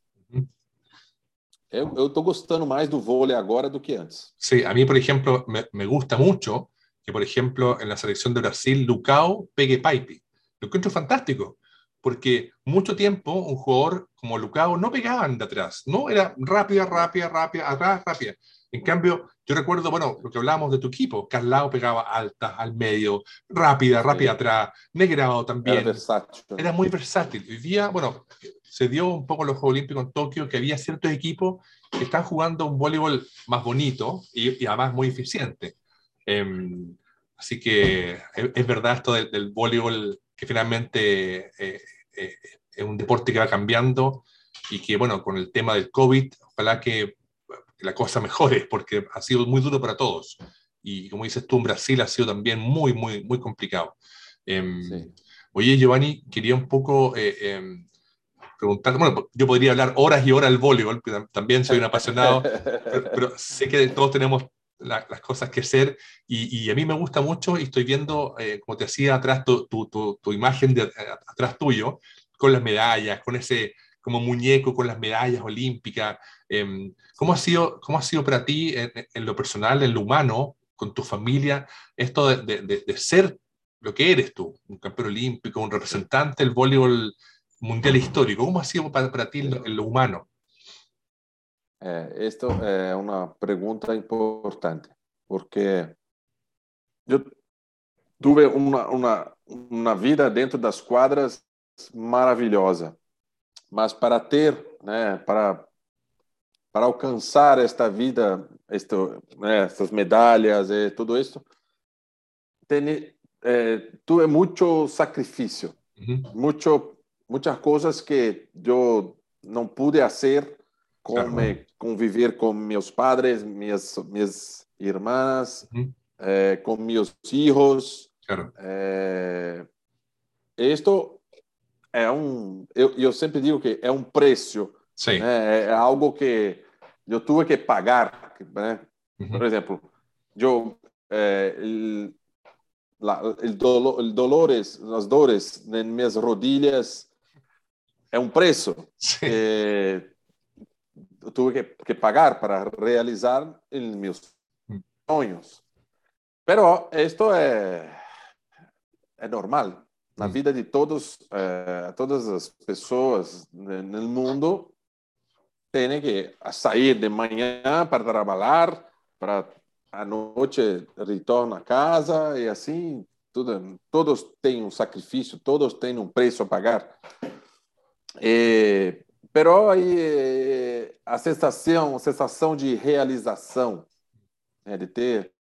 Eu estou gostando mais do vôlei agora do que antes. Sim, a mim, por exemplo, me, me gusta muito que, por ejemplo, en la selección de Brasil, Lucao pegue Paipe. Lo encuentro fantástico, porque mucho tiempo un jugador como Lucao no pegaban de atrás, no era rápida, rápida, rápida, atrás, rápida. En cambio, yo recuerdo, bueno, lo que hablábamos de tu equipo, Carlao pegaba alta, al medio, rápida, rápida atrás, Negrado también. Era versátil. Era muy versátil. Hoy día, bueno, se dio un poco en los Juegos Olímpicos en Tokio que había ciertos equipos que están jugando un voleibol más bonito y, y además muy eficiente. Eh, así que es, es, verdad esto del, del voleibol que finalmente eh, eh, es un deporte que va cambiando y que, bueno, con el tema del COVID, ojalá que, la cosa mejore, porque ha sido muy duro para todos. Y como dices tú, en Brasil ha sido también muy, muy, muy complicado. Eh, sí. Oye, Giovanni, quería un poco eh, eh, preguntar, bueno, yo podría hablar horas y horas del voleibol, también soy un apasionado, pero, (laughs) pero, sé que todos tenemos la, las cosas que hacer y, y, a mí me gusta mucho y estoy viendo, eh, como te decía, atrás tu, tu, tu, tu imagen de, atrás tuyo, con las medallas, con ese como muñeco con las medallas olímpicas. Eh, ¿cómo, ha sido, ¿Cómo ha sido para ti en, en, lo personal, en lo humano, con tu familia, esto de, de, de, ser lo que eres tú, un campeón olímpico, un representante del voleibol mundial histórico? ¿Cómo ha sido para, para ti lo, lo humano? É, esta é uma pergunta importante, porque eu tive uma, uma, uma vida dentro das quadras maravilhosa. mas para ter, né, para para alcançar esta vida, esto, né, essas medalhas e tudo isso, tem, é, tu é muito sacrifício, uhum. muito muitas coisas que eu não pude fazer, como claro. conviver com meus padres, minhas minhas irmãs, com meus filhos. Claro. É, isto é um, eu, eu sempre digo que é um preço, né? é algo que eu tive que pagar, né? Uhum. Por exemplo, eu é, la, el, dolo, el dolores, as dores em minhas rodilhas é um preço que eu tive que, que, pagar para realizar meus hum. sonhos. Pero esto é é normal na hum. vida de todos, eh, todas as pessoas no mundo tem que sair de manhã para trabalhar, para a noite retorna a casa e assim tudo, todos têm um sacrifício, todos têm um preço a pagar. E, pero aí a sensação, a sensação de realização, né, de ter,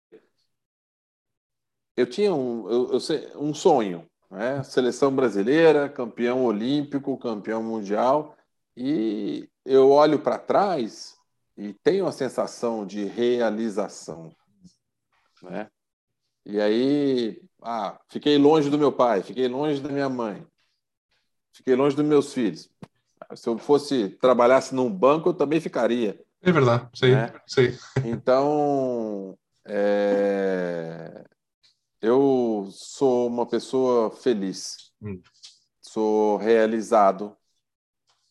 eu tinha um, eu, eu, um sonho, né? Seleção brasileira, campeão olímpico, campeão mundial, e eu olho para trás e tenho a sensação de realização, né? E aí, ah, fiquei longe do meu pai, fiquei longe da minha mãe, fiquei longe dos meus filhos. Se eu fosse trabalhasse num banco, eu também ficaria. É verdade, sei, né? sei. Então, é... eu sou uma pessoa feliz, hum. sou realizado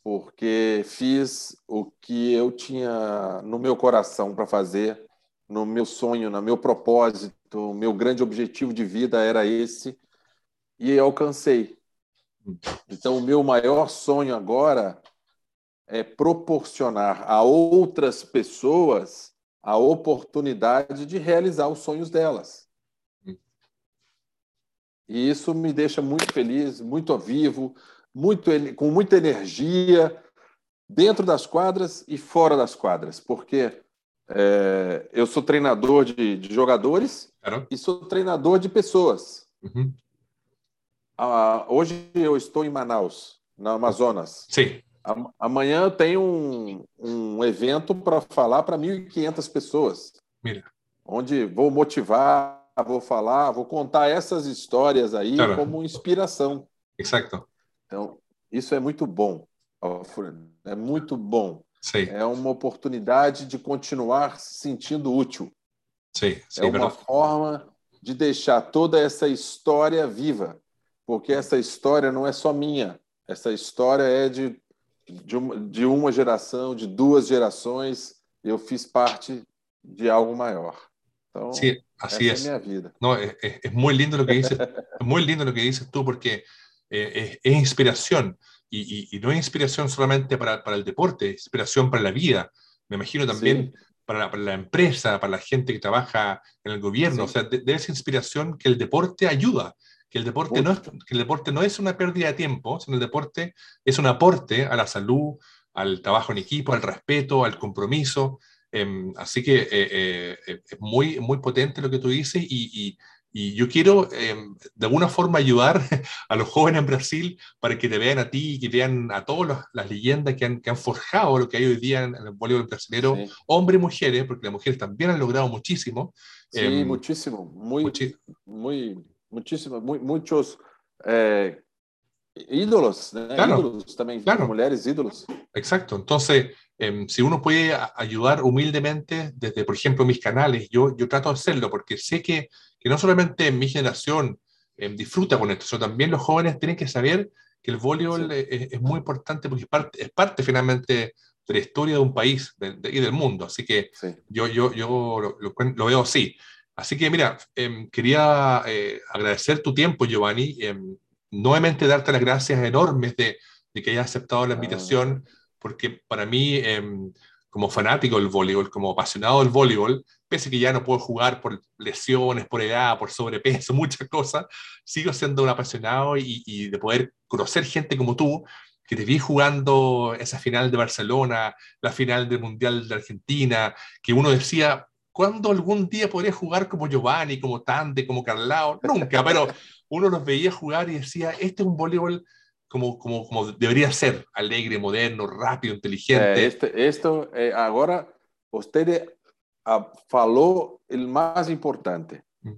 porque fiz o que eu tinha no meu coração para fazer, no meu sonho, no meu propósito, o meu grande objetivo de vida era esse e alcancei. Então, o meu maior sonho agora é proporcionar a outras pessoas a oportunidade de realizar os sonhos delas. E isso me deixa muito feliz, muito vivo, muito, com muita energia dentro das quadras e fora das quadras, porque é, eu sou treinador de, de jogadores Claro. e sou treinador de pessoas. Uhum. Ah, hoje eu estou em Manaus, no Amazonas. Sim. Amanhã eu tenho um, um evento para falar para 1.500 pessoas. Mira. Onde vou motivar, vou falar, vou contar essas histórias aí claro. como inspiração. Exato. Então, isso é muito bom, é muito bom. Sim. É uma oportunidade de continuar se sentindo útil. Sim, sim, é uma verdade. forma de deixar toda essa história viva, porque essa história não é só minha, essa história é de, de, uma, de uma geração, de duas gerações, eu fiz parte de algo maior. Então, sí, así es. é minha vida. No, es, es, muy lindo lo que dices, es muy lindo lo que dices tú porque eh, es, inspiración y, no es inspiración solamente para, para, el deporte, es inspiración para la vida. Me imagino también para, la, para, la, empresa, para la gente que trabaja en el gobierno. O sea, debe ser inspiración que el deporte ayuda, que el deporte, no es, que el deporte no es una pérdida de tiempo, sino el deporte es un aporte a la salud, al trabajo en equipo, al respeto, al compromiso. Em, así que eh, eh, es muy, muy potente lo que tú dices y, y yo quiero em, de alguna forma ayudar (laughs) a los jóvenes en Brasil para que te vean a ti y que vean a todas las leyendas que han, que han, forjado lo que hay hoy día en, el voleibol brasileño, hombres y mujeres, porque las mujeres también han logrado muchísimo. Sí, eh, muchísimo, muy, muchi muy, muchísimo, muy, muchos eh, ídolos, ¿eh? claro, ídolos también, claro. mujeres ídolos. Exacto, entonces eh, si uno puede ayudar humildemente desde, por ejemplo, mis canales, yo, yo trato de hacerlo porque sé que, que no solamente mi generación eh, disfruta con esto, sino también los jóvenes tienen que saber que el voleibol es, es, muy importante porque es parte, es parte finalmente de la historia de un país de, de, y del mundo. Así que sí. yo, yo, yo lo, lo, lo, veo así. Así que mira, eh, quería eh, agradecer tu tiempo, Giovanni. Em, nuevamente darte las gracias enormes de, de que hayas aceptado la invitación. Porque para mí, em, como fanático del voleibol, como apasionado del voleibol, pese que ya no puedo jugar por lesiones, por edad, por sobrepeso, (laughs) muchas cosas, sigo siendo un apasionado y, de poder conocer gente como tú, que te vi jugando esa final de Barcelona, la final del Mundial de Argentina, que uno decía, ¿cuándo algún día podría jugar como Giovanni, como Tante, como Carlao? Nunca, pero uno los veía jugar y decía, este es un voleibol como, como, como debería ser, alegre, moderno, rápido, inteligente. É, este, esto, é, agora, você falou o mais importante. Mm.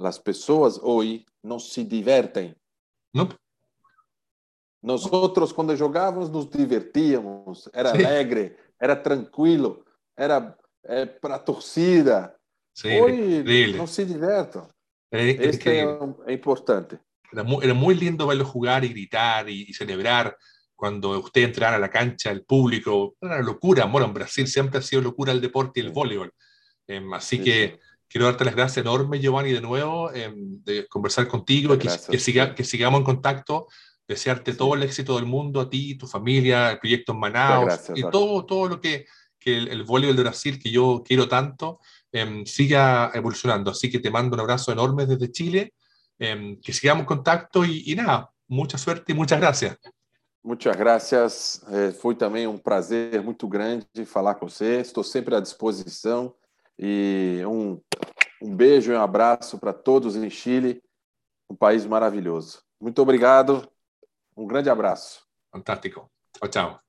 As pessoas hoje não se divertem. Não. Nós outros, quando jogávamos, nos divertíamos. Era Sim. alegre, era tranquilo, era é, para a torcida. Sim, Hoje não se divertam. É, este é, é importante. Era muy, era muy, lindo verlo jugar y gritar y, y, celebrar cuando usted entrara a la cancha, el público. Era una locura. Bueno, en Brasil siempre ha sido locura el deporte y el voleibol. Eh, así sí, que sí. quiero darte las gracias enormes, Giovanni, de nuevo, eh, de conversar contigo, que, que, siga, que, sigamos en contacto, desearte sí. todo el éxito del mundo a ti, tu familia, el proyecto en Manaus gracias, y todo, todo lo que, que el, el voleibol de Brasil, que yo quiero tanto, eh, siga evolucionando. Así que te mando un abrazo enorme desde Chile eh, que sigamos en contacto y, y, nada, mucha suerte y muchas gracias. Muchas gracias. É, foi também um prazer muito grande falar com você. Estou sempre à disposição. E um, um beijo e um abraço para todos em Chile, um país maravilhoso. Muito obrigado. Um grande abraço. Fantástico. Tchau, tchau.